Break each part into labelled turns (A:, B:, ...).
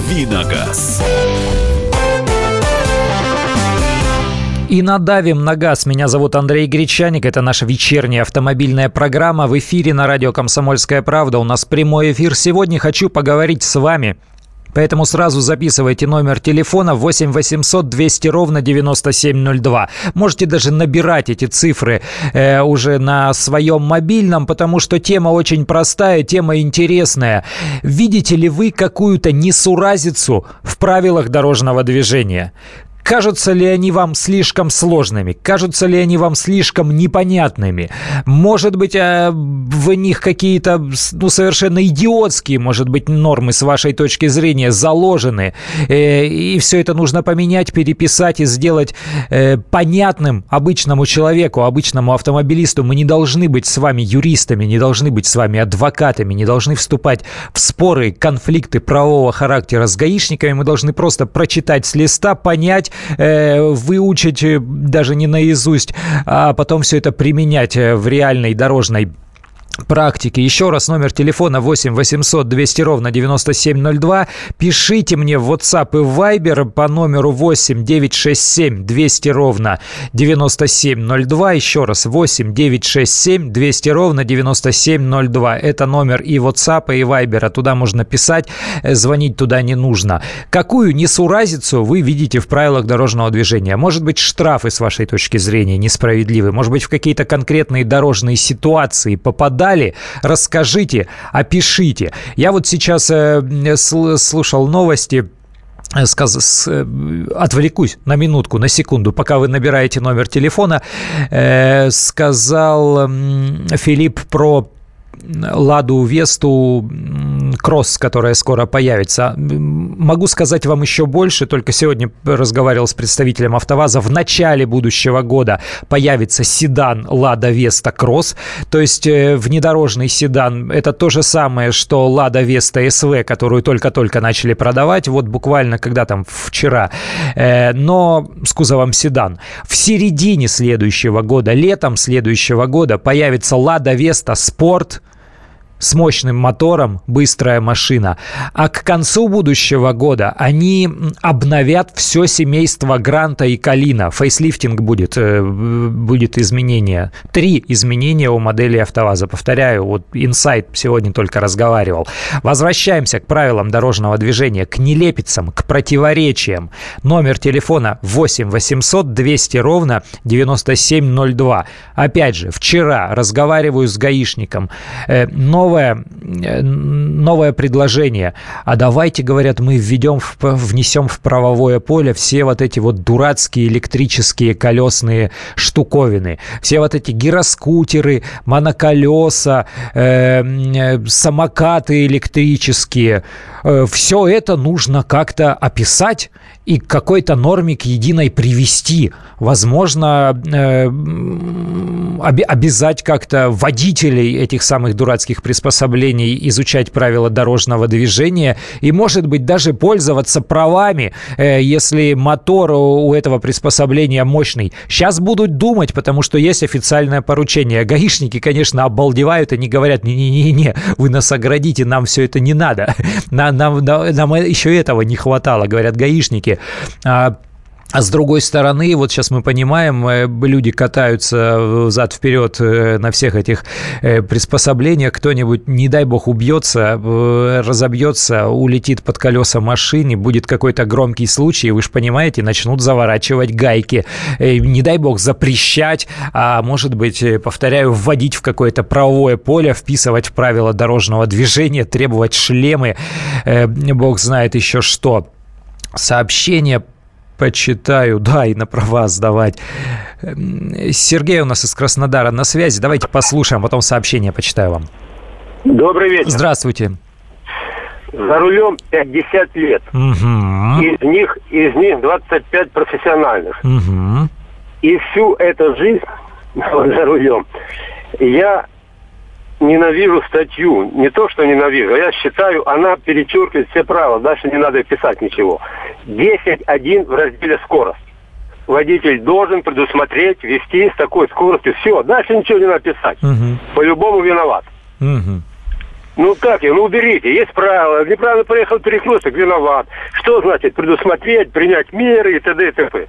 A: «Дави на газ».
B: И надавим на газ. Меня зовут Андрей Гречаник. Это наша вечерняя автомобильная программа в эфире на радио «Комсомольская правда». У нас прямой эфир. Сегодня хочу поговорить с вами Поэтому сразу записывайте номер телефона 8 800 200 ровно 9702. Можете даже набирать эти цифры э, уже на своем мобильном, потому что тема очень простая, тема интересная. Видите ли вы какую-то несуразицу в правилах дорожного движения? Кажутся ли они вам слишком сложными? Кажутся ли они вам слишком непонятными? Может быть, э, в них какие-то ну, совершенно идиотские, может быть, нормы с вашей точки зрения заложены. Э, и все это нужно поменять, переписать и сделать э, понятным обычному человеку, обычному автомобилисту. Мы не должны быть с вами юристами, не должны быть с вами адвокатами, не должны вступать в споры, конфликты правового характера с гаишниками. Мы должны просто прочитать с листа, понять, э, выучить э, даже не наизусть, а потом все это применять э, в реальной дорожной практики. Еще раз номер телефона 8 800 200 ровно 9702. Пишите мне в WhatsApp и Viber по номеру 8 967 200 ровно 9702. Еще раз 8 967 200 ровно 9702. Это номер и WhatsApp, и Viber. А туда можно писать, э, звонить туда не нужно. Какую несуразицу вы видите в правилах дорожного движения? Может быть, штрафы с вашей точки зрения несправедливы? Может быть, в какие-то конкретные дорожные ситуации попадают далее. Расскажите, опишите. Я вот сейчас э, слушал новости э, сказ... Э, отвлекусь на минутку, на секунду, пока вы набираете номер телефона, э, сказал Филипп про Ладу Весту Кросс, которая скоро появится. Могу сказать вам еще больше, только сегодня разговаривал с представителем АвтоВАЗа. В начале будущего года появится седан Лада Веста Кросс, то есть э, внедорожный седан. Это то же самое, что Лада Веста СВ, которую только-только начали продавать, вот буквально когда там вчера, э, но с кузовом седан. В середине следующего года, летом следующего года появится Лада Веста Спорт, с мощным мотором, быстрая машина. А к концу будущего года они обновят все семейство Гранта и Калина. Фейслифтинг будет, э, будет изменение. Три изменения у модели АвтоВАЗа. Повторяю, вот Инсайт сегодня только разговаривал. Возвращаемся к правилам дорожного движения, к нелепицам, к противоречиям. Номер телефона 8 800 200 ровно 9702. Опять же, вчера разговариваю с гаишником. Э, новый новое, э, новое предложение. А давайте, говорят, мы введем, внесем в правовое поле все вот эти вот дурацкие электрические колесные штуковины. Все вот эти гироскутеры, моноколеса, э, э, самокаты электрические. Э, все это нужно как-то описать и к какой-то норме к единой привести. Возможно, э, об, обязать как-то водителей этих самых дурацких приспособлений изучать правила дорожного движения и, может быть, даже пользоваться правами, э, если мотор у этого приспособления мощный. Сейчас будут думать, потому что есть официальное поручение. Гаишники, конечно, обалдевают, они говорят, не-не-не, вы нас оградите, нам все это не надо. Нам, нам, нам еще этого не хватало, говорят гаишники. А а с другой стороны, вот сейчас мы понимаем, э, люди катаются зад-вперед э, на всех этих э, приспособлениях, кто-нибудь, не дай бог, убьется, разобьется, улетит под колеса машины, будет какой-то громкий случай, вы же понимаете, начнут заворачивать гайки. Не дай бог запрещать, а может быть, повторяю, вводить в какое-то правовое поле, вписывать в правила дорожного движения, требовать шлемы, бог знает еще что. Сообщение почитаю, да, и на права сдавать. Сергей у нас из Краснодара на связи. Давайте послушаем, потом сообщение почитаю вам.
C: Добрый вечер.
B: Здравствуйте.
C: За рулем 50 лет.
B: Угу.
C: Из них, из них 25 профессиональных.
B: Угу.
C: И всю эту жизнь за рулем я ненавижу статью. Не то, что ненавижу, я считаю, она перечеркивает все правила. Дальше не надо писать ничего. 10.1 в разделе «Скорость». Водитель должен предусмотреть, вести с такой скоростью. Все, дальше ничего не надо писать.
B: Угу.
C: По-любому виноват.
B: Угу.
C: Ну как я? Ну уберите. Есть правила. Неправильно проехал перекресток, виноват. Что значит предусмотреть, принять меры и т.д. и т.п.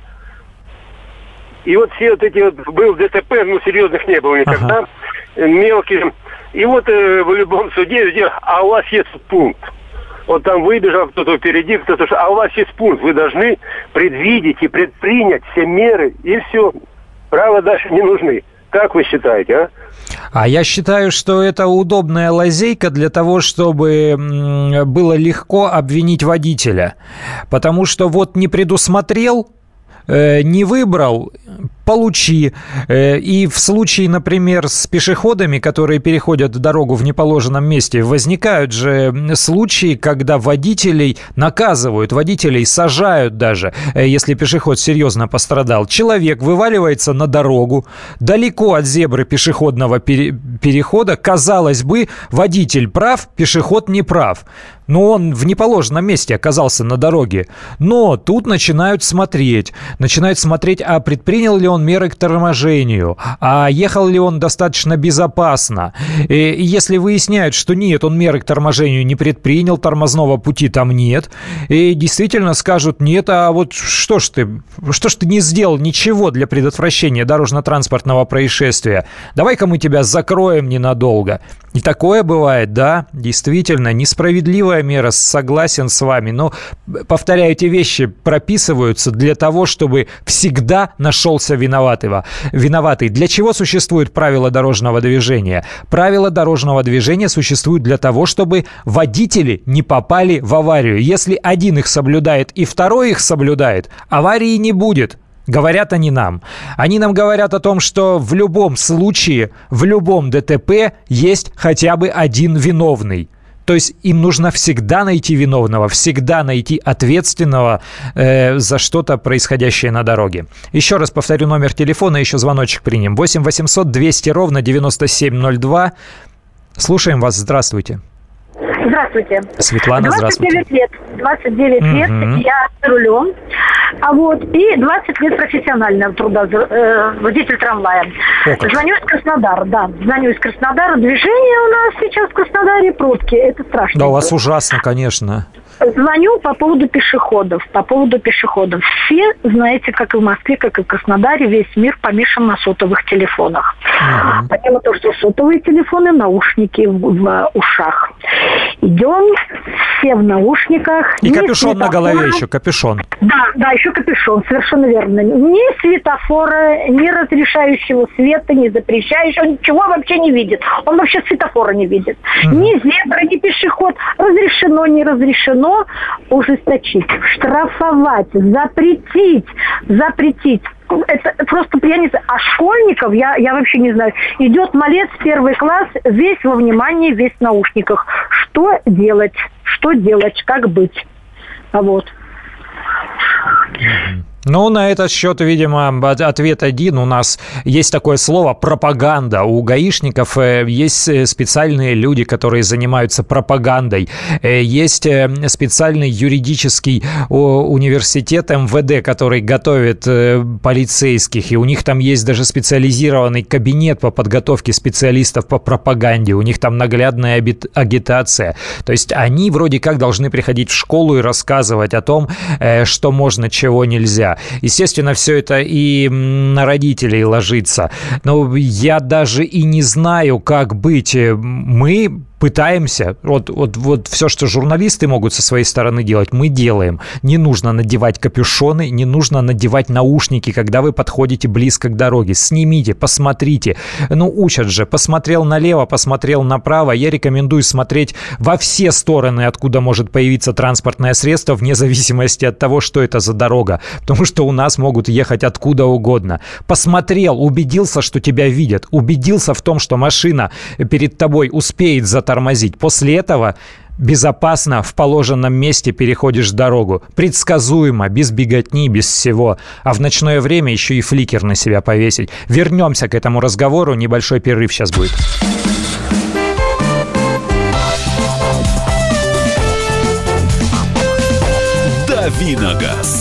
C: И вот все вот эти вот, был ДТП, ну серьезных не было никогда, ага. мелкие. И вот э, в любом суде везде, а у вас есть пункт. Вот там выбежал кто-то впереди, кто-то... А у вас есть пункт. Вы должны предвидеть и предпринять все меры, и все. Права дальше не нужны. Как вы считаете, а?
B: А я считаю, что это удобная лазейка для того, чтобы было легко обвинить водителя. Потому что вот не предусмотрел, э, не выбрал, получи. Э, и в случае, например, с пешеходами, которые переходят дорогу в неположенном месте, возникают же случаи, когда водителей наказывают, водителей сажают даже, э, если пешеход серьезно пострадал. Человек вываливается на дорогу, далеко от зебры пешеходного перехода. Казалось бы, водитель прав, пешеход не прав но он в неположенном месте оказался на дороге. Но тут начинают смотреть. Начинают смотреть, а предпринял ли он меры к торможению, а ехал ли он достаточно безопасно. И если выясняют, что нет, он меры к торможению не предпринял, тормозного пути там нет, и действительно скажут, нет, а вот что ж ты, что ж ты не сделал ничего для предотвращения дорожно-транспортного происшествия? Давай-ка мы тебя закроем ненадолго. И такое бывает, да, действительно, несправедливая мера, согласен с вами. Но, повторяю, эти вещи прописываются для того, чтобы всегда нашелся виноватого. виноватый. Для чего существуют правила дорожного движения? Правила дорожного движения существуют для того, чтобы водители не попали в аварию. Если один их соблюдает и второй их соблюдает, аварии не будет. Говорят они нам. Они нам говорят о том, что в любом случае, в любом ДТП есть хотя бы один виновный. То есть им нужно всегда найти виновного, всегда найти ответственного э, за что-то происходящее на дороге. Еще раз повторю номер телефона, еще звоночек примем. 8 800 200 ровно 9702. Слушаем вас. Здравствуйте.
A: Здравствуйте.
B: Светлана,
A: 29
B: здравствуйте.
A: лет. 29 угу. лет. Я за рулем. А вот, и 20 лет профессионального труда, э, водитель трамвая. О, Звоню из Краснодара, да. Звоню из Краснодара. Движение у нас сейчас в Краснодаре пробки. Это страшно.
B: Да, у вас ужасно, конечно.
A: Звоню по поводу пешеходов. По поводу пешеходов. Все, знаете, как и в Москве, как и в Краснодаре, весь мир помешан на сотовых телефонах. Угу. Помимо того, что сотовые телефоны, наушники в, в ушах. Идем, все в наушниках.
B: И капюшон на голове еще, капюшон.
A: Да, да, еще капюшон, совершенно верно. Ни светофора, ни разрешающего света, ни запрещающего, ничего вообще не видит. Он вообще светофора не видит. Угу. Ни зебра, ни пешеход. Разрешено, не разрешено ужесточить, штрафовать, запретить, запретить это просто, знаю, а школьников, я, я вообще не знаю, идет малец первый класс, весь во внимании, весь в наушниках. Что делать? Что делать? Как быть? А вот.
B: Ну, на этот счет, видимо, ответ один. У нас есть такое слово пропаганда. У гаишников э, есть э, специальные люди, которые занимаются пропагандой. Э, есть специальный юридический университет МВД, который готовит полицейских. И у них там есть даже специализированный кабинет по подготовке специалистов по пропаганде. У них там наглядная агитация. То есть они вроде как должны приходить в школу и рассказывать о том, что можно, чего нельзя. Естественно, все это и на родителей ложится. Но я даже и не знаю, как быть. Мы пытаемся, вот, вот, вот все, что журналисты могут со своей стороны делать, мы делаем. Не нужно надевать капюшоны, не нужно надевать наушники, когда вы подходите близко к дороге. Снимите, посмотрите. Ну, учат же. Посмотрел налево, посмотрел направо. Я рекомендую смотреть во все стороны, откуда может появиться транспортное средство, вне зависимости от того, что это за дорога. Потому что у нас могут ехать откуда угодно. Посмотрел, убедился, что тебя видят. Убедился в том, что машина перед тобой успеет затормозить тормозить. После этого безопасно в положенном месте переходишь дорогу. Предсказуемо, без беготни, без всего. А в ночное время еще и фликер на себя повесить. Вернемся к этому разговору. Небольшой перерыв сейчас будет.
D: Давиногаз.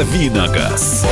B: «Давиногаз».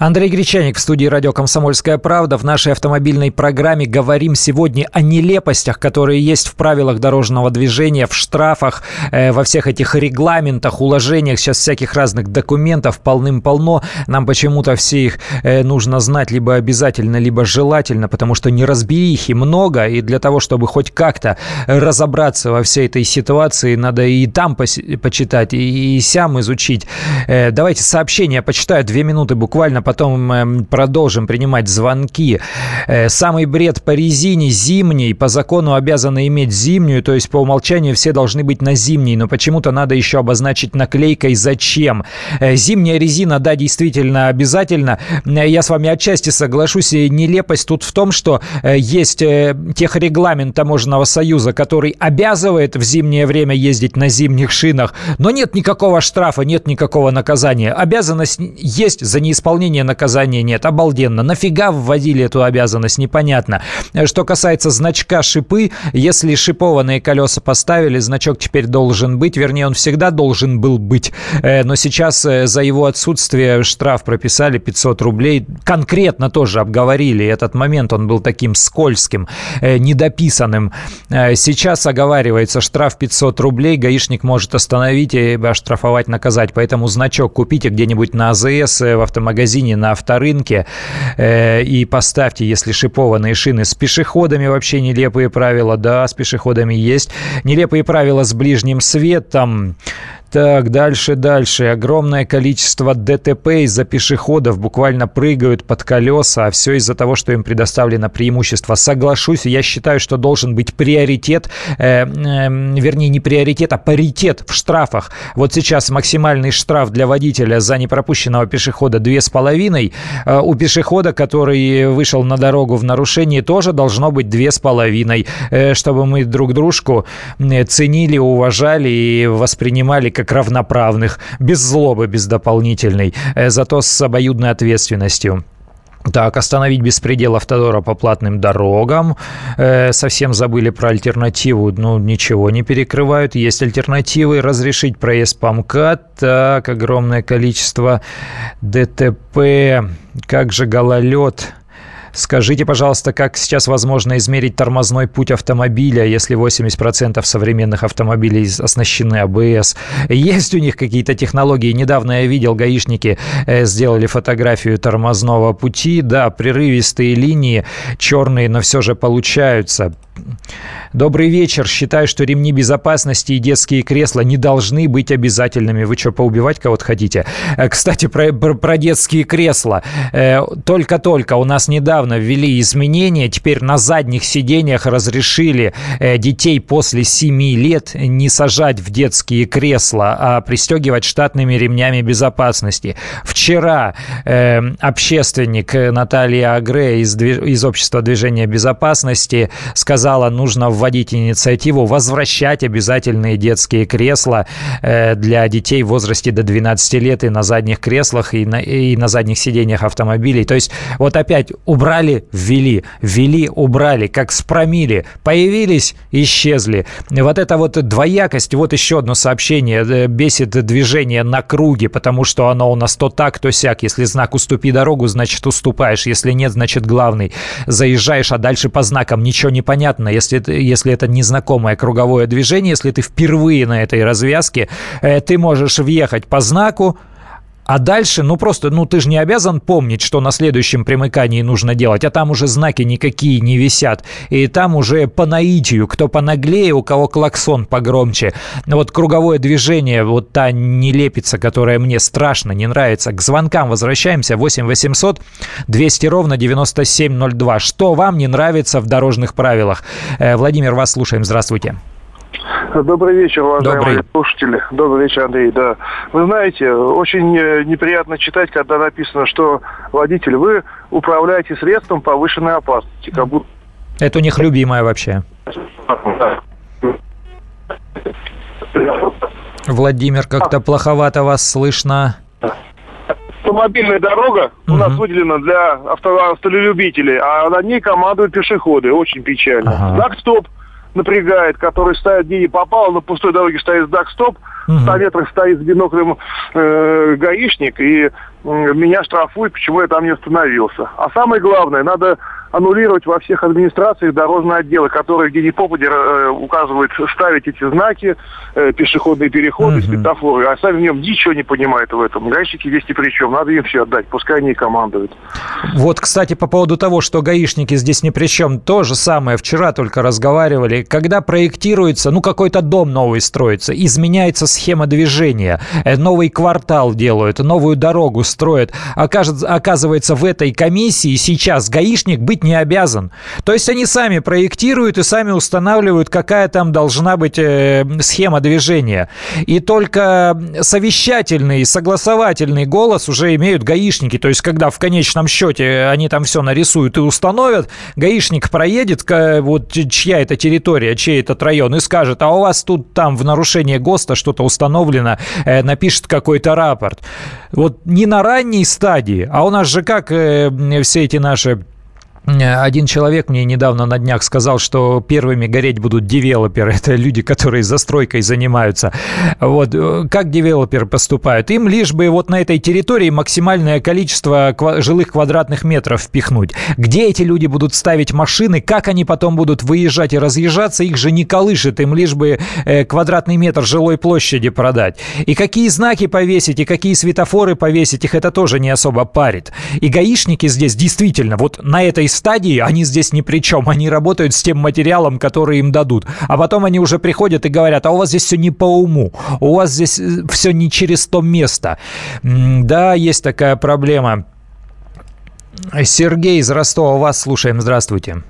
B: Андрей Гречаник в студии радио «Комсомольская правда». В нашей автомобильной программе говорим сегодня о нелепостях, которые есть в правилах дорожного движения, в штрафах, э, во всех этих регламентах, уложениях. Сейчас всяких разных документов полным-полно. Нам почему-то все их э, нужно знать либо обязательно, либо желательно, потому что неразберихи много. И для того, чтобы хоть как-то разобраться во всей этой ситуации, надо и там почитать, и, и сям изучить. Э, давайте сообщения почитаю. Две минуты буквально потом эм, продолжим принимать звонки. Э, самый бред по резине зимний, по закону обязаны иметь зимнюю, то есть по умолчанию все должны быть на зимней, но почему-то надо еще обозначить наклейкой «Зачем?». Э, зимняя резина, да, действительно обязательно. Э, я с вами отчасти соглашусь. Нелепость тут в том, что есть техрегламент Таможенного союза, который обязывает в зимнее время ездить на зимних шинах, но нет никакого штрафа, нет никакого наказания. Обязанность есть за неисполнение наказания, наказания нет. Обалденно. Нафига вводили эту обязанность, непонятно. Что касается значка шипы, если шипованные колеса поставили, значок теперь должен быть, вернее, он всегда должен был быть, э, но сейчас э, за его отсутствие штраф прописали 500 рублей. Конкретно тоже обговорили этот момент, он был таким скользким, э, недописанным. Сейчас оговаривается штраф 500 рублей, гаишник может остановить и оштрафовать, наказать, поэтому значок купите где-нибудь на АЗС в автомагазине магазине, на авторынке. Э, и поставьте, если шипованные шины с пешеходами вообще нелепые правила, да, с пешеходами есть, нелепые правила с ближним светом, так, дальше, дальше. Огромное количество ДТП из-за пешеходов буквально прыгают под колеса, а все из-за того, что им предоставлено преимущество. Соглашусь, я считаю, что должен быть приоритет, э, э, вернее, не приоритет, а паритет в штрафах. Вот сейчас максимальный штраф для водителя за непропущенного пешехода 2,5. Э, у пешехода, который вышел на дорогу в нарушении, тоже должно быть 2,5, э, чтобы мы друг дружку э, ценили, уважали и воспринимали как равноправных, без злобы, без дополнительной, э, зато с обоюдной ответственностью. Так, остановить беспредел автодора по платным дорогам. Э, совсем забыли про альтернативу. Ну, ничего не перекрывают. Есть альтернативы. Разрешить проезд по МКАД. Так, огромное количество ДТП. Как же гололед Скажите, пожалуйста, как сейчас возможно измерить тормозной путь автомобиля, если 80% современных автомобилей оснащены АБС? Есть у них какие-то технологии? Недавно я видел, гаишники э, сделали фотографию тормозного пути. Да, прерывистые линии, черные, но все же получаются. Добрый вечер. Считаю, что ремни безопасности и детские кресла не должны быть обязательными. Вы что, поубивать кого-то хотите? Э, кстати, про, про, про детские кресла. Э, только-только у нас недавно ввели изменения. Теперь на задних сиденьях разрешили э, детей после 7 лет не сажать в детские кресла, а пристегивать штатными ремнями безопасности. Вчера общественник Наталья Агре из, из Общества движения безопасности сказала, нужно вводить инициативу возвращать обязательные детские кресла э, для детей в возрасте до 12 лет и на задних креслах, и на, и на задних сиденьях автомобилей. То есть вот опять убрали, ввели, ввели, убрали, как с промили. Появились, исчезли. Вот это вот двоякость, вот еще одно сообщение, э, бесит движение на круге, потому что оно у нас то так, то сяк. Если знак «уступи дорогу», значит уступаешь. Если нет, значит главный. Заезжаешь, а дальше по знакам ничего не понятно. Если, если это незнакомое круговое движение, если ты впервые на этой развязке, э, ты можешь въехать по знаку, А дальше, ну просто, ну ты же не обязан помнить, что на следующем примыкании нужно делать, а там уже знаки никакие не висят. И там уже по наитию, кто понаглее, у кого клаксон погромче. Вот круговое движение, вот та нелепица, которая мне страшно не нравится. К звонкам возвращаемся. 8 800 200 ровно 9702. Что вам не нравится в дорожных правилах? Э, Владимир, вас слушаем. Здравствуйте.
E: Добрый вечер, уважаемые Добрый. слушатели. Добрый вечер, Андрей. Да. Вы знаете, очень э, неприятно читать, когда написано, что водитель, вы управляете средством повышенной опасности. Как будто...
B: Это у них любимое вообще. Владимир, как-то плоховато вас слышно.
E: Автомобильная дорога угу. у нас выделена для авто, автолюбителей, а на ней командуют пешеходы. Очень печально. Ага. Знак стоп напрягает, который ставит где не попало, на пустой дороге стоит знак стоп, угу. в 100 метрах стоит с биноклем э, гаишник, и э, меня штрафуют, почему я там не остановился. А самое главное, надо аннулировать во всех администрациях дорожные отделы, которые где ни попади э, указывают ставить эти знаки, э, пешеходные переходы, uh-huh. светофоры, а сами в нем ничего не понимают в этом. Гаишники здесь ни при чем, надо им все отдать, пускай они командуют.
B: Вот, кстати, по поводу того, что гаишники здесь ни при чем, то же самое, вчера только разговаривали, когда проектируется, ну, какой-то дом новый строится, изменяется схема движения, э, новый квартал делают, новую дорогу строят, оказывается, в этой комиссии сейчас гаишник быть быть не обязан. То есть они сами проектируют и сами устанавливают, какая там должна быть э, схема движения. И только совещательный, согласовательный голос уже имеют гаишники. То есть когда в конечном счете они там все нарисуют и установят, гаишник проедет, вот чья это территория, чей этот район, и скажет, а у вас тут там в нарушение ГОСТа что-то установлено, э, напишет какой-то рапорт. Вот не на ранней стадии, а у нас же как э, все эти наши один человек мне недавно на днях сказал, что первыми гореть будут девелоперы. Это люди, которые застройкой занимаются. Вот. Как девелоперы поступают? Им лишь бы вот на этой территории максимальное количество жилых квадратных метров впихнуть. Где эти люди будут ставить машины? Как они потом будут выезжать и разъезжаться? Их же не колышет. Им лишь бы э, квадратный метр жилой площади продать. И какие знаки повесить, и какие светофоры повесить, их это тоже не особо парит. И гаишники здесь действительно вот на этой стадии они здесь ни при чем. Они работают с тем материалом, который им дадут. А потом они уже приходят и говорят, а у вас здесь все не по уму. У вас здесь э, все не через то место. Да, есть такая проблема. Сергей из Ростова, вас слушаем. Здравствуйте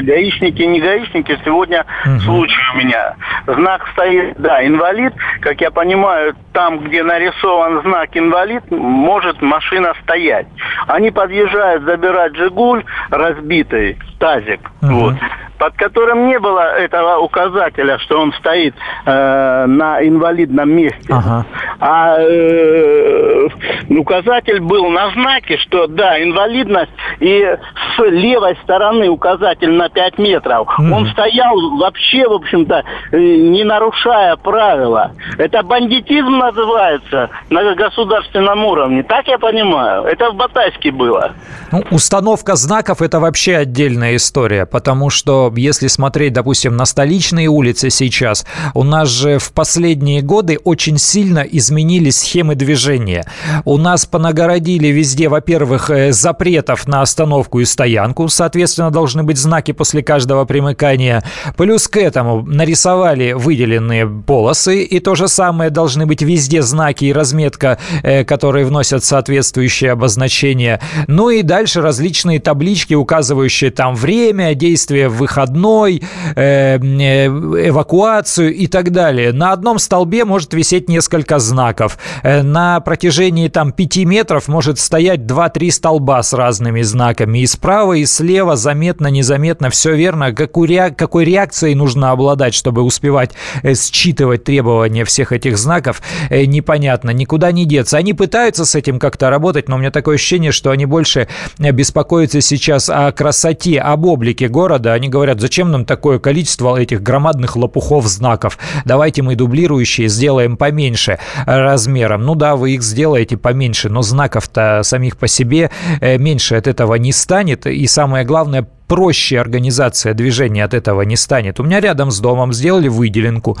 F: гаишники, не гаишники. Сегодня угу. случай у меня. Знак стоит, да, инвалид. Как я понимаю, там, где нарисован знак инвалид, может машина стоять. Они подъезжают забирать «Жигуль» разбитый, тазик. Угу. Вот под которым не было этого указателя, что он стоит э, на инвалидном месте. Ага. А э, указатель был на знаке, что да, инвалидность, и с левой стороны указатель на 5 метров. Mm. Он стоял вообще, в общем-то, э, не нарушая правила. Это бандитизм называется на государственном уровне. Так я понимаю. Это в Батайске было.
B: Ну, установка знаков – это вообще отдельная история, потому что если смотреть, допустим, на столичные улицы сейчас, у нас же в последние годы очень сильно изменились схемы движения. У нас понагородили везде, во-первых, э, запретов на остановку и стоянку, соответственно, должны быть знаки после каждого примыкания. Плюс к этому нарисовали выделенные полосы, и то же самое должны быть везде знаки и разметка, э, которые вносят соответствующее обозначение. Ну и дальше различные таблички, указывающие там время, действия выходной, э, эвакуацию и так далее. На одном столбе может висеть несколько знаков. На протяжении там 5 метров может стоять 2-3 столба с разными знаками. И справа, и слева заметно, незаметно, все верно. Какой, реак- какой реакцией нужно обладать, чтобы успевать э, считывать требования всех этих знаков, э, непонятно. Никуда не деться. Они пытаются с этим как-то работать, но у меня такое ощущение, что они больше э, беспокоятся сейчас о красоте, об облике города. Они говорят, зачем нам такое количество этих громадных лопухов знаков? Давайте мы дублирующие сделаем поменьше размером. Ну да, вы их сделаете поменьше, но знаков-то самих по себе меньше от этого не станет. И самое главное, проще организация движения от этого не станет. У меня рядом с домом сделали выделенку.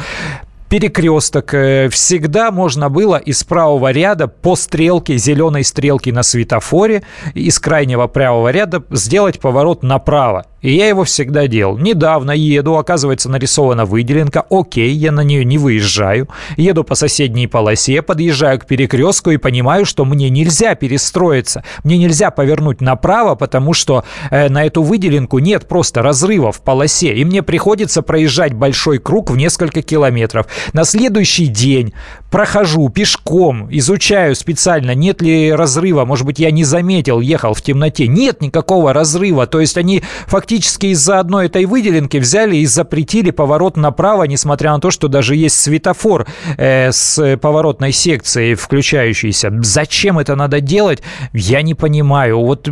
B: Перекресток, э, всегда можно было из правого ряда по стрелке, зеленой стрелки на светофоре, из крайнего правого ряда сделать поворот направо. И я его всегда делал. Недавно еду, оказывается, нарисована выделенка. Окей, я на нее не выезжаю. Еду по соседней полосе, подъезжаю к перекрестку и понимаю, что мне нельзя перестроиться. Мне нельзя повернуть направо, потому что э, на эту выделенку нет просто разрыва в полосе. И мне приходится проезжать большой круг в несколько километров. На следующий день прохожу пешком, изучаю специально, нет ли разрыва. Может быть, я не заметил, ехал в темноте. Нет никакого разрыва. То есть они фактически из-за одной этой выделенки взяли и запретили поворот направо, несмотря на то, что даже есть светофор э, с поворотной секцией включающийся. Зачем это надо делать, я не понимаю. Вот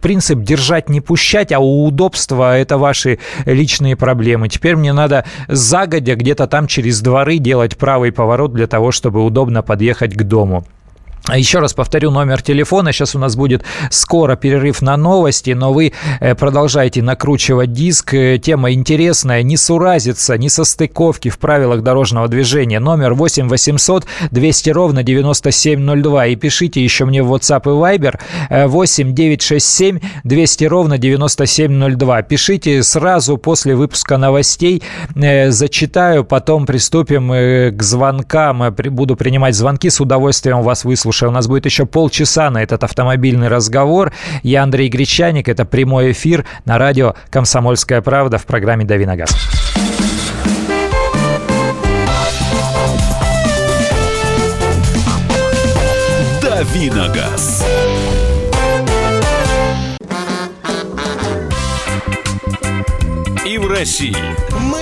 B: принцип держать, не пущать, а у удобства это ваши личные проблемы. Теперь мне надо загодя где-то там через дворы делать правый поворот для того, чтобы удобно подъехать к дому. А еще раз повторю номер телефона. Сейчас у нас будет скоро перерыв на новости, но вы э, продолжайте накручивать диск. Э, тема интересная. Не суразится, не состыковки в правилах дорожного движения. Номер 8 800 200 ровно 9702. И пишите еще мне в WhatsApp и Viber 8 967 200 ровно 9702. Пишите сразу после выпуска новостей. Э, зачитаю, потом приступим к звонкам. Буду принимать звонки. С удовольствием вас выслушаю Слушай, у нас будет еще полчаса на этот автомобильный разговор. Я Андрей Гречаник, это прямой эфир на радио «Комсомольская правда» в программе «Дави на газ».
D: «Дави на газ». И в России.
G: Мысли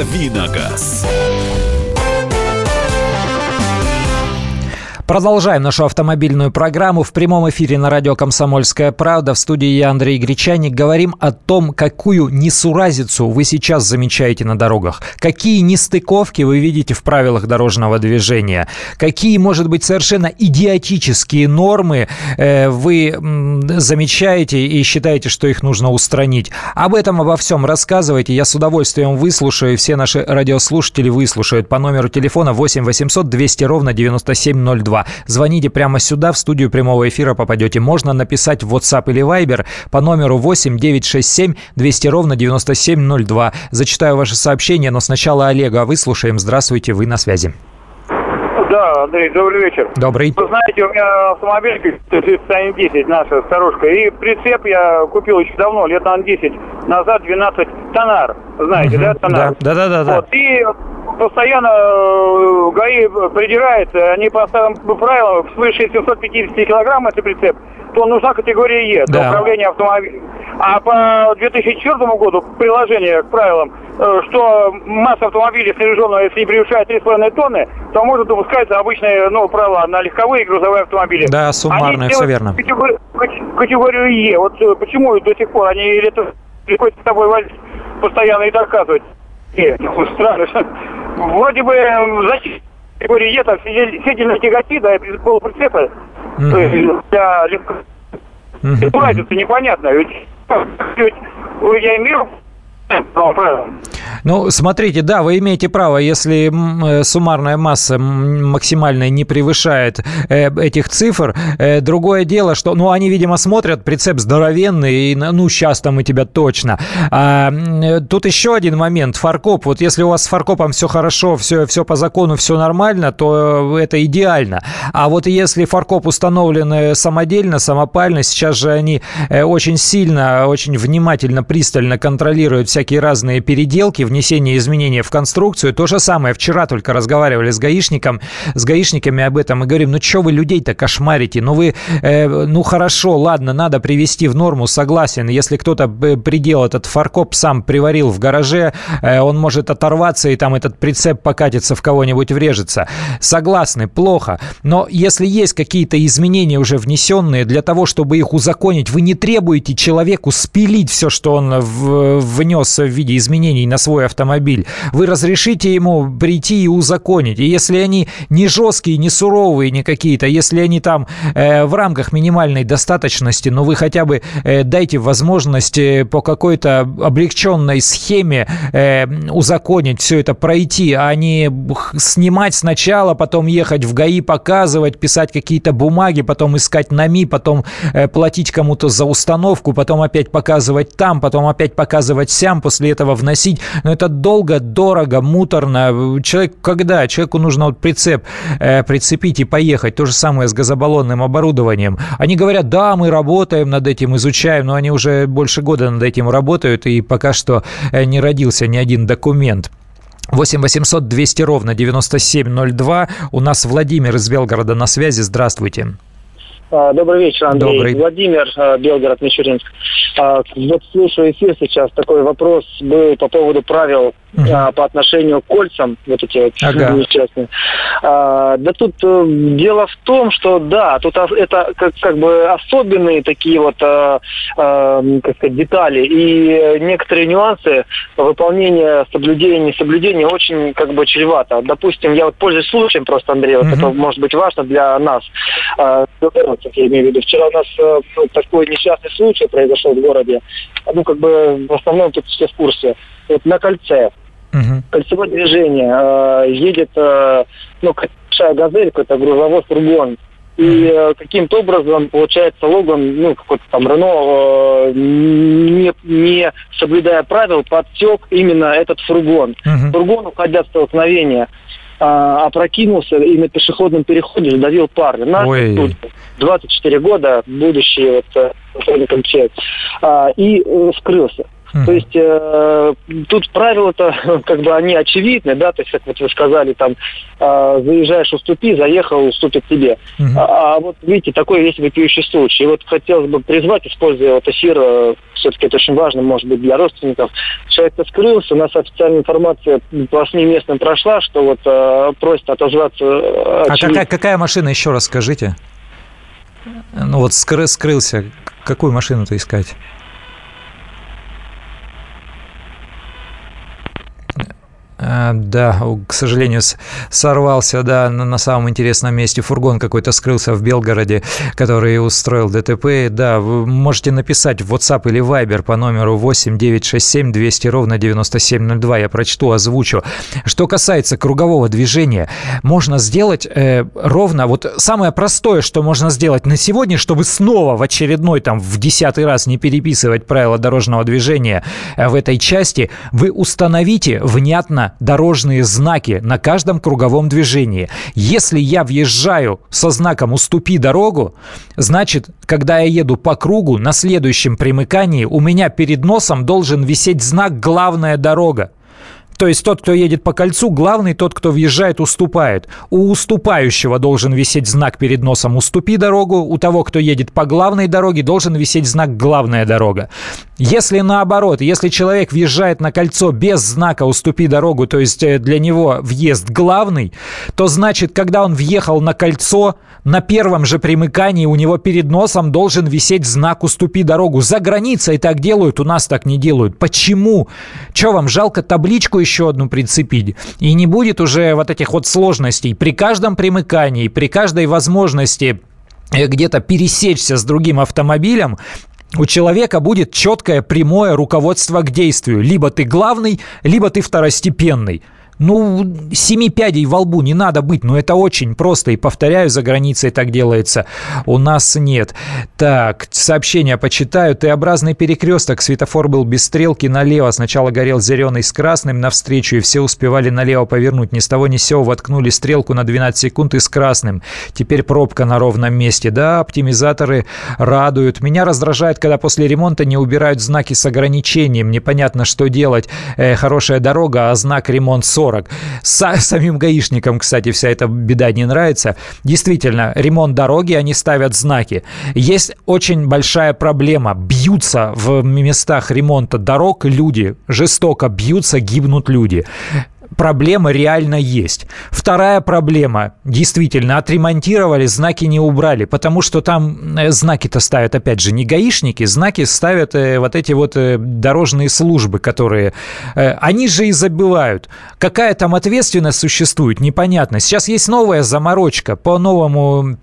D: Давиногаз.
B: Продолжаем нашу автомобильную программу в прямом эфире на радио «Комсомольская правда». В студии я, Андрей Гречаник. Говорим о том, какую несуразицу вы сейчас замечаете на дорогах. Какие нестыковки вы видите в правилах дорожного движения. Какие, может быть, совершенно идиотические нормы э, вы м, замечаете и считаете, что их нужно устранить. Об этом, обо всем рассказывайте. Я с удовольствием выслушаю. Все наши радиослушатели выслушают по номеру телефона 8 800 200 ровно 9702. Звоните прямо сюда, в студию прямого эфира попадете. Можно написать в WhatsApp или Viber по номеру 8 967 200 ровно 9702. Зачитаю ваше сообщение, но сначала Олега выслушаем. Здравствуйте, вы на связи.
E: Да, Андрей, добрый вечер.
B: Добрый.
E: Вы знаете, у меня автомобиль 10, наша старушка, и прицеп я купил еще давно, лет на 10 назад, 12, тонар, знаете, угу, да, тонар?
B: Да, да, да. да. Вот,
E: и постоянно э, ГАИ придирает, они по старым правилам, свыше 750 килограмм, это прицеп, то нужна категория Е для да. управления автомобилем. А по 2004 году приложение к правилам, что масса автомобиля снаряженного, если не превышает 3,5 тонны, то может допускаться обычные ну, правила на легковые и грузовые автомобили.
B: Да, суммарно, все верно.
E: Категорию, категорию Е. Вот э, почему до сих пор они это приходится с тобой возить постоянно и доказывать? Е, ну, странно. Вроде бы защита категории Е, там сидельные тяготи, да, и полуприцепы mm-hmm. для легко... Mm-hmm. Разница непонятная. Ведь, ведь я имею
B: ну, смотрите, да, вы имеете право, если э, суммарная масса максимальная не превышает э, этих цифр, э, другое дело, что, ну, они, видимо, смотрят, прицеп здоровенный, и, ну, сейчас-то мы тебя точно. А, тут еще один момент, фаркоп, вот если у вас с фаркопом все хорошо, все, все по закону, все нормально, то это идеально. А вот если фаркоп установлен самодельно, самопально, сейчас же они очень сильно, очень внимательно, пристально контролируют вся всякие разные переделки, внесение изменений в конструкцию. То же самое. Вчера только разговаривали с гаишником, с гаишниками об этом и говорим, ну что вы людей-то кошмарите? Ну вы, э, ну хорошо, ладно, надо привести в норму, согласен. Если кто-то предел этот фаркоп сам приварил в гараже, э, он может оторваться и там этот прицеп покатится в кого-нибудь врежется. Согласны, плохо. Но если есть какие-то изменения уже внесенные, для того, чтобы их узаконить, вы не требуете человеку спилить все, что он в, внес в виде изменений на свой автомобиль. Вы разрешите ему прийти и узаконить. И если они не жесткие, не суровые, не какие-то, если они там э, в рамках минимальной достаточности, но вы хотя бы э, дайте возможность э, по какой-то облегченной схеме э, узаконить все это, пройти, а не снимать сначала, потом ехать в ГАИ, показывать, писать какие-то бумаги, потом искать НАМИ, потом э, платить кому-то за установку, потом опять показывать там, потом опять показывать сям, после этого вносить. Но это долго, дорого, муторно. Человек, когда? Человеку нужно вот прицеп э, прицепить и поехать. То же самое с газобаллонным оборудованием. Они говорят, да, мы работаем над этим, изучаем, но они уже больше года над этим работают, и пока что э, не родился ни один документ. 8 800 200 ровно 9702. У нас Владимир из Белгорода на связи. Здравствуйте.
H: А, добрый вечер, Андрей. Добрый. Владимир, а, Белгород, Мичуринск. А, вот слушаю эфир сейчас. Такой вопрос был по поводу правил угу. по отношению к кольцам, вот эти вот ага. несчастные. Да тут а, дело в том, что да, тут это как, как бы особенные такие вот, как сказать, детали и некоторые нюансы выполнения соблюдения, несоблюдения очень как бы чревато. Допустим, я вот пользуюсь случаем просто, Андрей, вот угу. это может быть важно для нас, а, я имею в виду. Вчера у нас ну, такой несчастный случай произошел в городе. Ну, как бы в основном тут все в курсе. Вот на кольце Угу. Кольцевое движение. Э, едет, э, ну, большая газель, какой-то грузовой фургон. И э, каким-то образом, получается, Логан, ну, какой-то там Рено, э, не, не соблюдая правил, подсек именно этот фургон. Угу. Фургон, уходя в столкновение, э, опрокинулся и на пешеходном переходе задавил парня. Тут 24 года, будущий вот, э, э, и э, скрылся. Mm. То есть э, тут правила-то как бы они очевидны, да, то есть как вот вы сказали, там э, заезжаешь, уступи, заехал, уступит тебе. Mm-hmm. А, а вот видите, такой есть вопиющий случай. И вот хотелось бы призвать, используя вот эфир, э, все-таки это очень важно, может быть, для родственников. Человек-то скрылся, у нас официальная информация по СМИ местным прошла, что вот э, просит отозваться. Э,
B: а какая, какая машина, еще раз скажите? Ну вот скры, скрылся, какую машину-то искать? Да, к сожалению, сорвался, да, на самом интересном месте. Фургон какой-то скрылся в Белгороде, который устроил ДТП. Да, вы можете написать в WhatsApp или Viber по номеру 8 967 200 ровно 9702. Я прочту, озвучу. Что касается кругового движения, можно сделать э, ровно, вот самое простое, что можно сделать на сегодня, чтобы снова в очередной, там, в десятый раз не переписывать правила дорожного движения э, в этой части, вы установите внятно дорожные знаки на каждом круговом движении. Если я въезжаю со знаком «Уступи дорогу», значит, когда я еду по кругу, на следующем примыкании у меня перед носом должен висеть знак «Главная дорога». То есть тот, кто едет по кольцу, главный тот, кто въезжает, уступает. У уступающего должен висеть знак перед носом «Уступи дорогу», у того, кто едет по главной дороге, должен висеть знак «Главная дорога». Если наоборот, если человек въезжает на кольцо без знака «Уступи дорогу», то есть э, для него въезд главный, то значит, когда он въехал на кольцо, на первом же примыкании у него перед носом должен висеть знак «Уступи дорогу». За границей так делают, у нас так не делают. Почему? Че вам, жалко табличку еще еще одну прицепить. И не будет уже вот этих вот сложностей. При каждом примыкании, при каждой возможности э, где-то пересечься с другим автомобилем, у человека будет четкое прямое руководство к действию. Либо ты главный, либо ты второстепенный. Ну, семи пядей во лбу не надо быть, но это очень просто. И повторяю, за границей так делается. У нас нет. Так, сообщение почитаю. Т-образный перекресток. Светофор был без стрелки налево. Сначала горел зеленый с красным навстречу, и все успевали налево повернуть. Ни с того ни с сего воткнули стрелку на 12 секунд и с красным. Теперь пробка на ровном месте. Да, оптимизаторы радуют. Меня раздражает, когда после ремонта не убирают знаки с ограничением. Непонятно, что делать. Э, хорошая дорога, а знак ремонт 40. 40. С, самим гаишникам, кстати, вся эта беда не нравится. Действительно, ремонт дороги, они ставят знаки. Есть очень большая проблема. Бьются в местах ремонта дорог люди, жестоко бьются, гибнут люди проблема реально есть. Вторая проблема. Действительно, отремонтировали, знаки не убрали, потому что там э, знаки-то ставят, опять же, не гаишники, знаки ставят э, вот эти вот э, дорожные службы, которые... Они же и забивают. Какая там ответственность существует, непонятно. Сейчас есть новая заморочка по новому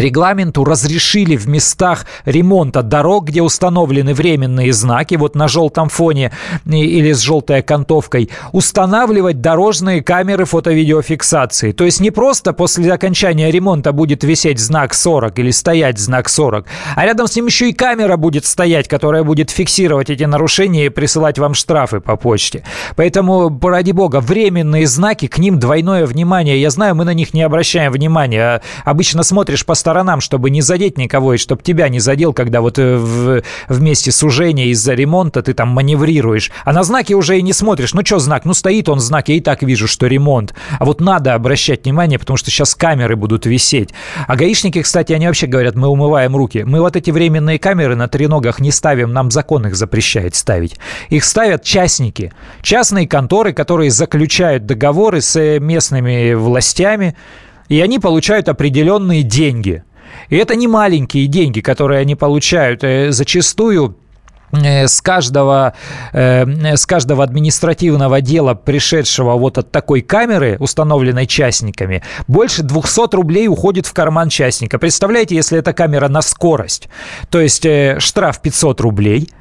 B: регламенту разрешили в местах ремонта дорог, где установлены временные знаки, вот на желтом фоне или с желтой окантовкой, устанавливать дорожные камеры фото-видеофиксации. То есть не просто после окончания ремонта будет висеть знак 40 или стоять знак 40, а рядом с ним еще и камера будет стоять, которая будет фиксировать эти нарушения и присылать вам штрафы по почте. Поэтому, ради бога, временные знаки, к ним двойное внимание. Я знаю, мы на них не обращаем внимания. Обычно смотришь по сторонам, чтобы не задеть никого, и чтобы тебя не задел, когда вот э, в, вместе сужения из-за ремонта ты там маневрируешь. А на знаки уже и не смотришь. Ну что знак? Ну стоит он знак, я и так вижу, что ремонт. А вот надо обращать внимание, потому что сейчас камеры будут висеть. А гаишники, кстати, они вообще говорят, мы умываем руки. Мы вот эти временные камеры на треногах не ставим, нам закон их запрещает ставить. Их ставят частники. Частные конторы, которые заключают договоры с э, местными властями, и они получают определенные деньги. И это не маленькие деньги, которые они получают. Э, зачастую э, с каждого, э, с каждого административного дела, пришедшего вот от такой камеры, установленной частниками, больше 200 рублей уходит в карман частника. Представляете, если эта камера на скорость, то есть штраф 500 рублей –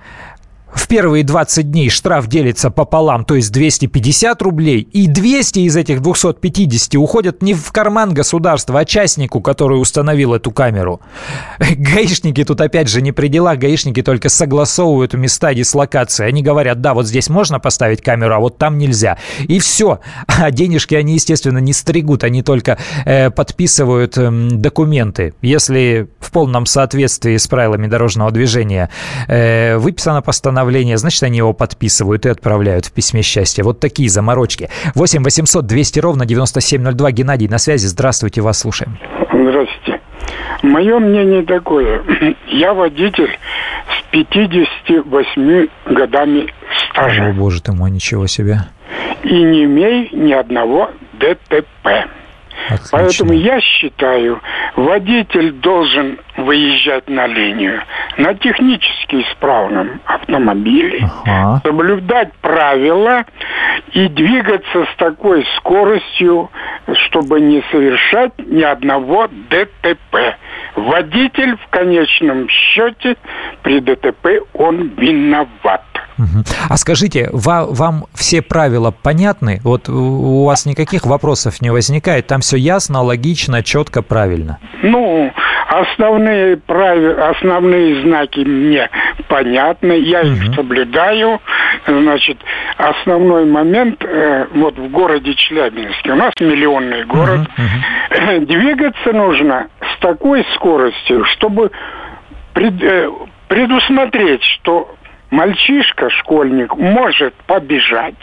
B: в первые 20 дней штраф делится пополам, то есть 250 рублей, и 200 из этих 250 уходят не в карман государства, а частнику, который установил эту камеру. Гаишники тут опять же не при делах, гаишники только согласовывают места дислокации. Они говорят, да, вот здесь можно поставить камеру, а вот там нельзя. И все. А денежки они, естественно, не стригут, они только э, подписывают э, документы. Если в полном соответствии с правилами дорожного движения э, выписано постановление, постановление, значит, они его подписывают и отправляют в письме счастья. Вот такие заморочки. 8 800 200 ровно 9702. Геннадий, на связи. Здравствуйте, вас слушаем.
I: Здравствуйте. Мое мнение такое. Я водитель с 58 годами стажа.
B: О, боже ты мой, ничего себе.
I: И не имею ни одного ДТП. Отлично. Поэтому я считаю, водитель должен выезжать на линию на технически исправном автомобиле, ага. соблюдать правила и двигаться с такой скоростью, чтобы не совершать ни одного ДТП. Водитель в конечном счете при ДТП он виноват.
B: А скажите, вам, все правила понятны? Вот у вас никаких вопросов не возникает? Там все ясно, логично, четко, правильно?
I: Ну, основные правила, основные знаки мне понятны, я угу. их соблюдаю. Значит, основной момент, э, вот в городе Челябинске, у нас миллионный город, угу, угу. двигаться нужно с такой скоростью, чтобы э, предусмотреть, что мальчишка, школьник, может побежать,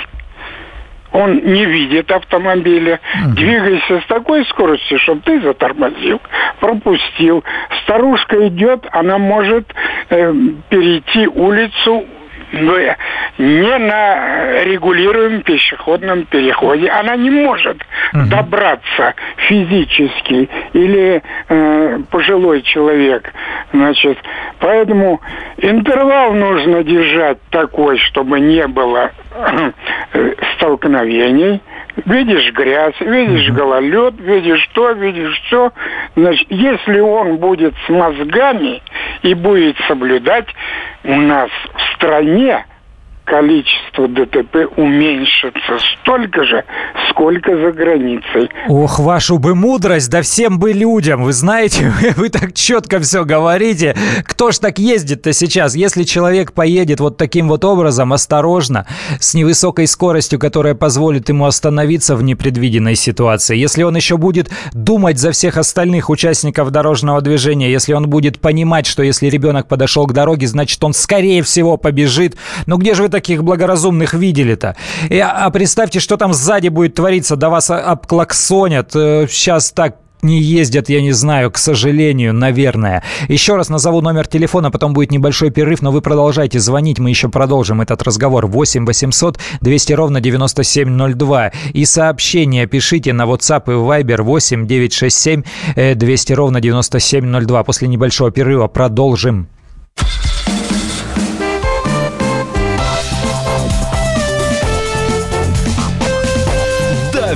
I: он не видит автомобиля, mm-hmm. двигайся с такой скоростью, чтобы ты затормозил, пропустил. Старушка идет, она может э, перейти улицу не на регулируемом пешеходном переходе. Она не может угу. добраться физически или э, пожилой человек. Значит, поэтому интервал нужно держать такой, чтобы не было э, столкновений. Видишь грязь, видишь гололед, видишь то, видишь все. Значит, если он будет с мозгами и будет соблюдать у нас в стране количество ДТП уменьшится столько же, сколько за границей.
B: Ох, вашу бы мудрость, да всем бы людям. Вы знаете, вы так четко все говорите. Кто ж так ездит-то сейчас? Если человек поедет вот таким вот образом, осторожно, с невысокой скоростью, которая позволит ему остановиться в непредвиденной ситуации, если он еще будет думать за всех остальных участников дорожного движения, если он будет понимать, что если ребенок подошел к дороге, значит, он скорее всего побежит. Но где же вы таких благоразумных видели-то? И, а, а представьте, что там сзади будет твориться, до вас обклаксонят. Сейчас э, так не ездят, я не знаю, к сожалению, наверное. Еще раз назову номер телефона, потом будет небольшой перерыв, но вы продолжайте звонить, мы еще продолжим этот разговор. 8 800 200 ровно 9702. И сообщения пишите на WhatsApp и Viber 8 967 200 ровно 9702. После небольшого перерыва продолжим.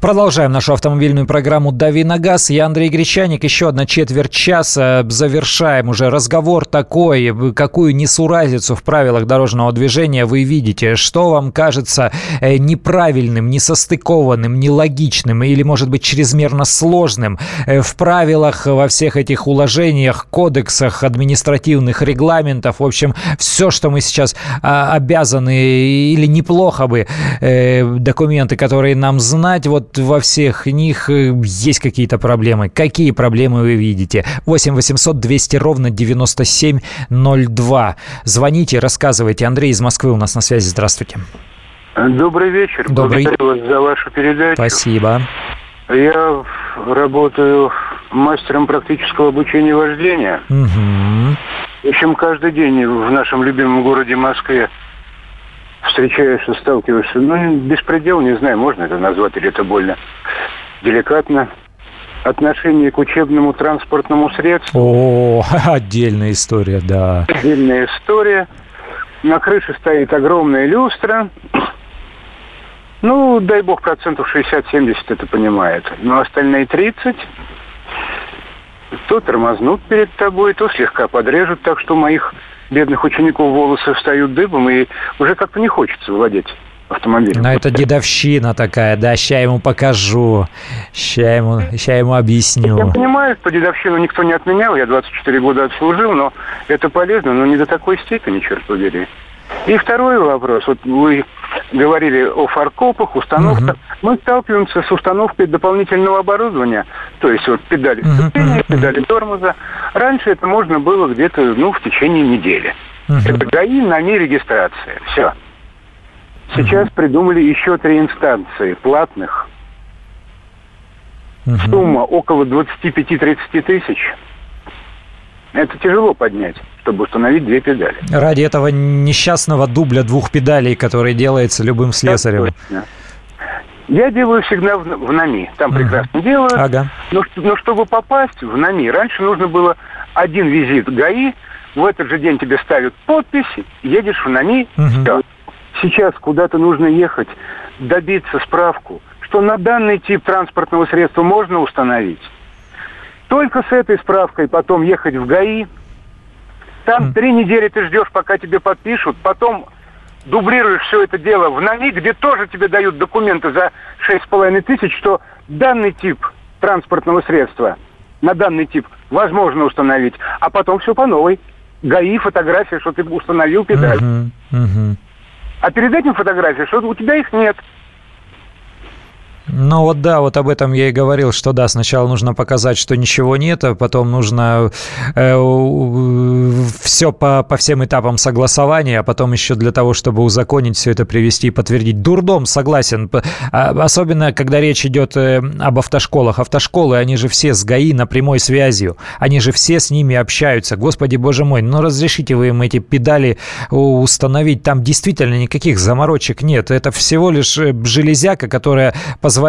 B: Продолжаем нашу автомобильную программу «Дави на газ». Я Андрей Гречаник. Еще одна четверть часа. Завершаем уже разговор такой. Какую несуразицу в правилах дорожного движения вы видите? Что вам кажется э, неправильным, несостыкованным, нелогичным или, может быть, чрезмерно сложным э, в правилах, во всех этих уложениях, кодексах, административных регламентов? В общем, все, что мы сейчас а, обязаны или неплохо бы э, документы, которые нам знать, вот во всех них э, есть какие-то проблемы. Какие проблемы вы видите? 8 800 200 ровно 9702. Звоните, рассказывайте. Андрей из Москвы у нас на связи. Здравствуйте.
J: Добрый вечер.
B: Добрый.
J: Благодарю вас за вашу передачу.
B: Спасибо.
J: Я работаю мастером практического обучения вождения.
B: Угу.
J: В общем, каждый день в нашем любимом городе Москве встречаешься, сталкиваешься. Ну, беспредел, не знаю, можно это назвать или это больно деликатно. Отношение к учебному транспортному средству.
B: О, отдельная история, да.
J: Отдельная история. На крыше стоит огромная люстра. Ну, дай бог, процентов 60-70 это понимает. Но остальные 30 то тормознут перед тобой, то слегка подрежут, так что моих бедных учеников волосы встают дыбом, и уже как-то не хочется владеть автомобилем.
B: Но это дедовщина такая, да, ща ему покажу, ща ему, ща ему объясню.
J: Я понимаю, что дедовщину никто не отменял, я 24 года отслужил, но это полезно, но не до такой степени, черт побери. И второй вопрос. Вот вы говорили о фаркопах, установках. Угу. Мы сталкиваемся с установкой дополнительного оборудования. То есть вот педали сцепления, угу. педали тормоза. Раньше это можно было где-то ну, в течение недели. Угу. Это ГАИ на ней регистрация. Все. Сейчас угу. придумали еще три инстанции платных. Угу. Сумма около 25-30 тысяч. Это тяжело поднять, чтобы установить две педали.
B: Ради этого несчастного дубля двух педалей, который делается любым слесарем.
J: Да, Я делаю всегда в, в НАМИ. Там угу. прекрасно делаю.
B: Ага.
J: Но, но чтобы попасть в НАМИ, раньше нужно было один визит ГАИ, в этот же день тебе ставят подпись, едешь в НАМИ, угу. все. Сейчас куда-то нужно ехать, добиться справку, что на данный тип транспортного средства можно установить. Только с этой справкой потом ехать в ГАИ. Там три недели ты ждешь, пока тебе подпишут. Потом дублируешь все это дело в НАМИ, где тоже тебе дают документы за шесть с половиной тысяч, что данный тип транспортного средства на данный тип возможно установить, а потом все по новой. ГАИ, фотография, что ты установил педаль. Uh-huh, uh-huh. А перед этим фотография, что у тебя их нет.
B: Ну вот да, вот об этом я и говорил, что да, сначала нужно показать, что ничего нет, а потом нужно э, все по, по всем этапам согласования, а потом еще для того, чтобы узаконить все это, привести и подтвердить. Дурдом, согласен. А, особенно, когда речь идет э, об автошколах. Автошколы, они же все с ГАИ на прямой связью. Они же все с ними общаются. Господи, боже мой, ну разрешите вы им эти педали установить. Там действительно никаких заморочек нет. Это всего лишь э, железяка, которая позволяет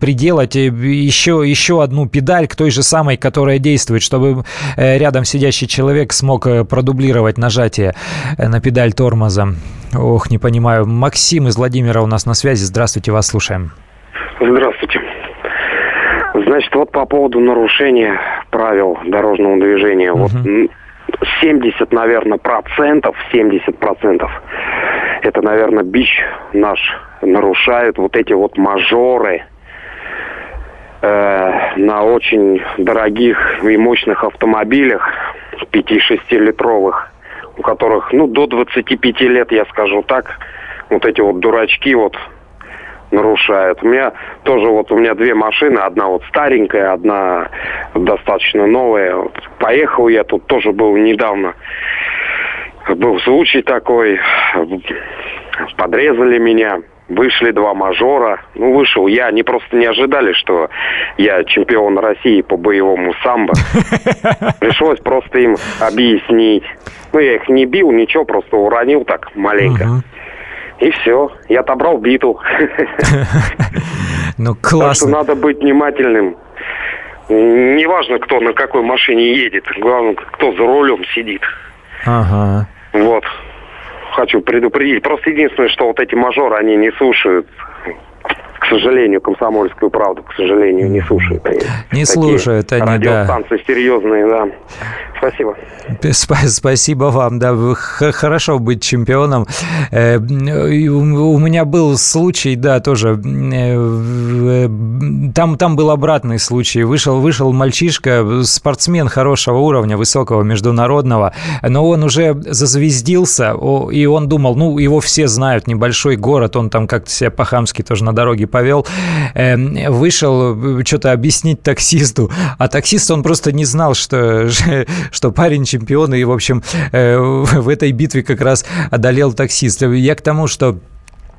B: приделать еще, еще одну педаль к той же самой, которая действует, чтобы э, рядом сидящий человек смог э, продублировать нажатие э, на педаль тормоза. Ох, не понимаю. Максим из Владимира у нас на связи. Здравствуйте, вас слушаем.
K: Здравствуйте. Значит, вот по поводу нарушения правил дорожного движения. Угу. Вот 70, наверное, процентов, 70 процентов, это, наверное, бич наш нарушают вот эти вот мажоры э, на очень дорогих и мощных автомобилях 5-6-литровых, у которых, ну, до 25 лет, я скажу так, вот эти вот дурачки вот нарушают. У меня тоже вот у меня две машины, одна вот старенькая, одна достаточно новая. Вот поехал я тут тоже был недавно. Был случай такой, подрезали меня, вышли два мажора. Ну, вышел я. Они просто не ожидали, что я чемпион России по боевому самбо. Пришлось просто им объяснить. Ну, я их не бил, ничего, просто уронил так маленько. Угу. И все, я отобрал биту.
B: Ну, классно.
K: Надо быть внимательным. Неважно, кто на какой машине едет. Главное, кто за рулем сидит.
B: Ага.
K: Вот. Хочу предупредить. Просто единственное, что вот эти мажоры, они не слушают к сожалению, комсомольскую правду, к сожалению, не слушают. Они.
B: Не Такие слушают они,
K: радиостанции да. серьезные, да. Спасибо.
B: Спасибо вам, да. Хорошо быть чемпионом. Э, у меня был случай, да, тоже. Э, там, там был обратный случай. Вышел, вышел мальчишка, спортсмен хорошего уровня, высокого, международного, но он уже зазвездился, и он думал, ну, его все знают, небольшой город, он там как-то себя по-хамски тоже на дороге повел. Эм, вышел что-то объяснить таксисту, а таксист, он просто не знал, что, что парень чемпион, и, в общем, э, в этой битве как раз одолел таксист. Я к тому, что Э,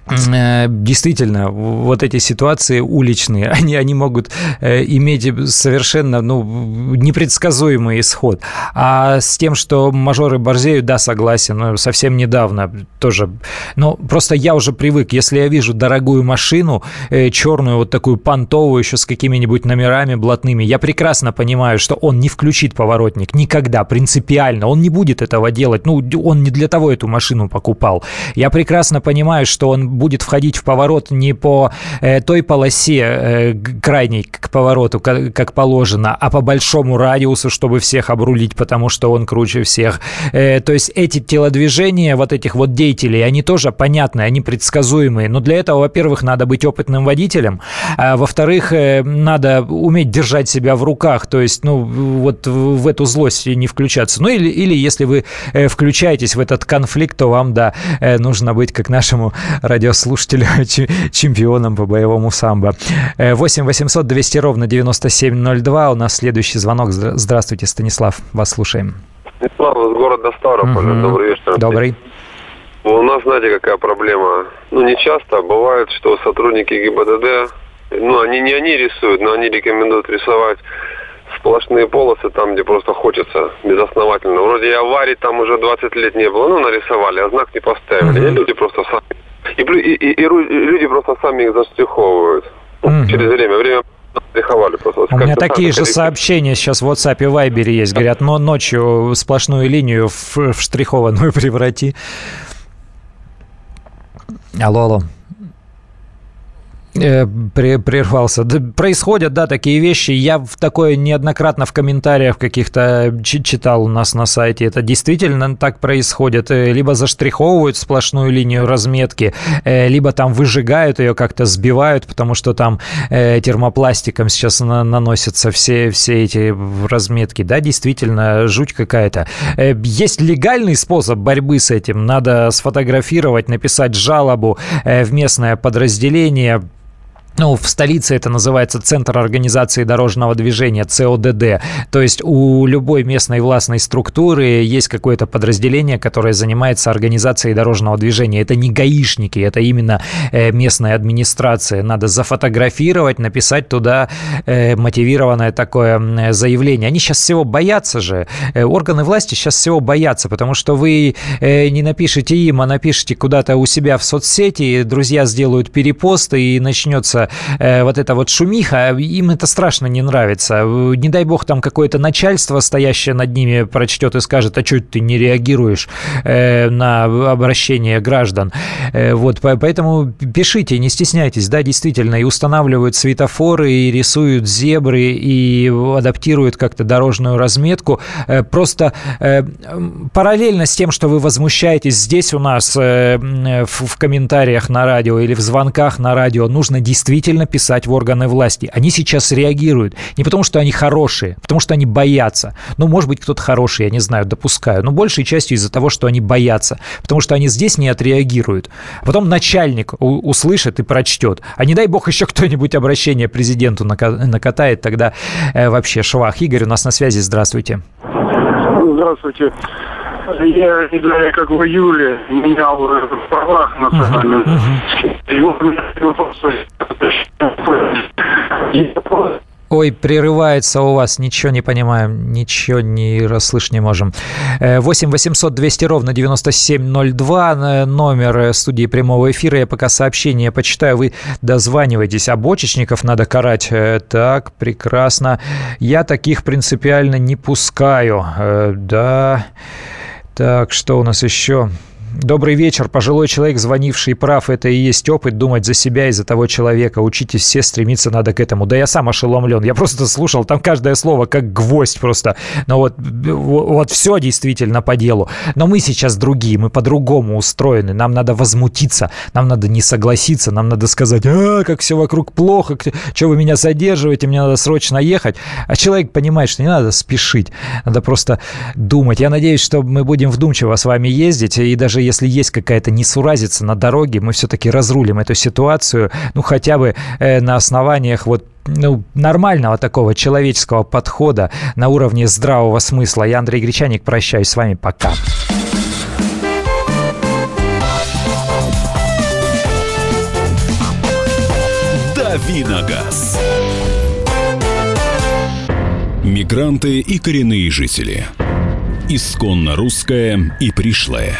B: действительно, вот эти ситуации уличные, они, они могут э, иметь совершенно ну, непредсказуемый исход. А с тем, что мажоры борзеют, да, согласен, совсем недавно тоже. Но просто я уже привык, если я вижу дорогую машину, э, черную, вот такую понтовую, еще с какими-нибудь номерами блатными, я прекрасно понимаю, что он не включит поворотник никогда, принципиально, он не будет этого делать, ну, он не для того эту машину покупал. Я прекрасно понимаю, что он будет входить в поворот не по э, той полосе э, крайней к повороту, как, положено, а по большому радиусу, чтобы всех обрулить, потому что он круче всех. Э, то есть эти телодвижения вот этих вот деятелей, они тоже понятны, они предсказуемые. Но для этого, во-первых, надо быть опытным водителем, а во-вторых, надо уметь держать себя в руках, то есть, ну, вот в эту злость не включаться. Ну, или, или если вы включаетесь в этот конфликт, то вам, да, нужно быть, как нашему радио радиослушателя чемпионом по боевому самбо. 8 800 200 ровно 9702. У нас следующий звонок. Здравствуйте, Станислав. Вас слушаем.
L: Станислав из города Ставрополь. Угу. Добрый вечер.
B: Добрый.
L: У нас, знаете, какая проблема? Ну, не часто. Бывает, что сотрудники ГИБДД, ну, они не они рисуют, но они рекомендуют рисовать сплошные полосы там, где просто хочется безосновательно. Вроде и аварий там уже 20 лет не было, ну, нарисовали, а знак не поставили. Mm-hmm. И люди просто сами и, и, и, и люди просто сами их заштриховывают. Mm-hmm. Через время. Время просто.
B: У меня такие же сообщения сейчас в WhatsApp и Viber есть. Говорят, но ночью сплошную линию в, в штрихованную преврати. Алло, алло. Э, прервался. Происходят, да, такие вещи. Я в такое неоднократно в комментариях каких-то читал у нас на сайте. Это действительно так происходит. Э, либо заштриховывают сплошную линию разметки, э, либо там выжигают ее, как-то сбивают, потому что там термопластиком сейчас наносятся все, все эти разметки. Да, действительно, жуть какая-то. Есть легальный способ борьбы с этим. Надо сфотографировать, написать жалобу в местное подразделение, ну, в столице это называется Центр организации дорожного движения, ЦОДД. То есть у любой местной властной структуры есть какое-то подразделение, которое занимается организацией дорожного движения. Это не гаишники, это именно э, местная администрация. Надо зафотографировать, написать туда э, мотивированное такое заявление. Они сейчас всего боятся же. Э, органы власти сейчас всего боятся, потому что вы не напишите им, а напишите куда-то у себя в соцсети, друзья сделают перепосты и начнется э, вот эта вот шумиха, им это страшно не нравится. Не дай бог там какое-то начальство, стоящее над ними, прочтет и скажет, а что ты не реагируешь э, на обращение граждан. Э, вот, поэтому пишите, не стесняйтесь, да, действительно, и устанавливают светофоры, и рисуют зебры, и адаптируют как-то дорожную разметку. Э, просто э, параллельно с тем, что вы возмущаетесь здесь у нас э, в комментариях на радио или в звонках на радио, нужно действительно действительно писать в органы власти. Они сейчас реагируют. Не потому, что они хорошие, а потому что они боятся. Ну, может быть, кто-то хороший, я не знаю, допускаю. Но большей частью из-за того, что они боятся. Потому что они здесь не отреагируют. Потом начальник услышит и прочтет. А не дай бог еще кто-нибудь обращение президенту накатает, тогда э, вообще швах. Игорь у нас на связи. Здравствуйте.
E: Здравствуйте. Я, не знаю, как в июле менял в правах национальных. И вот у меня вопрос.
B: Ой, прерывается у вас, ничего не понимаем, ничего не расслышать не можем. 8 800 200 ровно 9702, э, номер студии прямого эфира. Я пока сообщение почитаю, вы дозваниваетесь. А бочечников надо карать. Э, так, прекрасно. Я таких принципиально не пускаю. Э, да... Так, что у нас еще? Добрый вечер. Пожилой человек, звонивший прав, это и есть опыт думать за себя и за того человека. Учитесь все, стремиться надо к этому. Да я сам ошеломлен. Я просто слушал, там каждое слово как гвоздь просто. Но вот, вот все действительно по делу. Но мы сейчас другие, мы по-другому устроены. Нам надо возмутиться, нам надо не согласиться, нам надо сказать, а, как все вокруг плохо, что вы меня задерживаете, мне надо срочно ехать. А человек понимает, что не надо спешить, надо просто думать. Я надеюсь, что мы будем вдумчиво с вами ездить и даже если есть какая-то несуразица на дороге, мы все-таки разрулим эту ситуацию, ну, хотя бы э, на основаниях вот ну, нормального такого человеческого подхода на уровне здравого смысла. Я Андрей Гречаник, прощаюсь с вами, пока.
M: Давиногаз. Мигранты и коренные жители. Исконно русская и пришлая.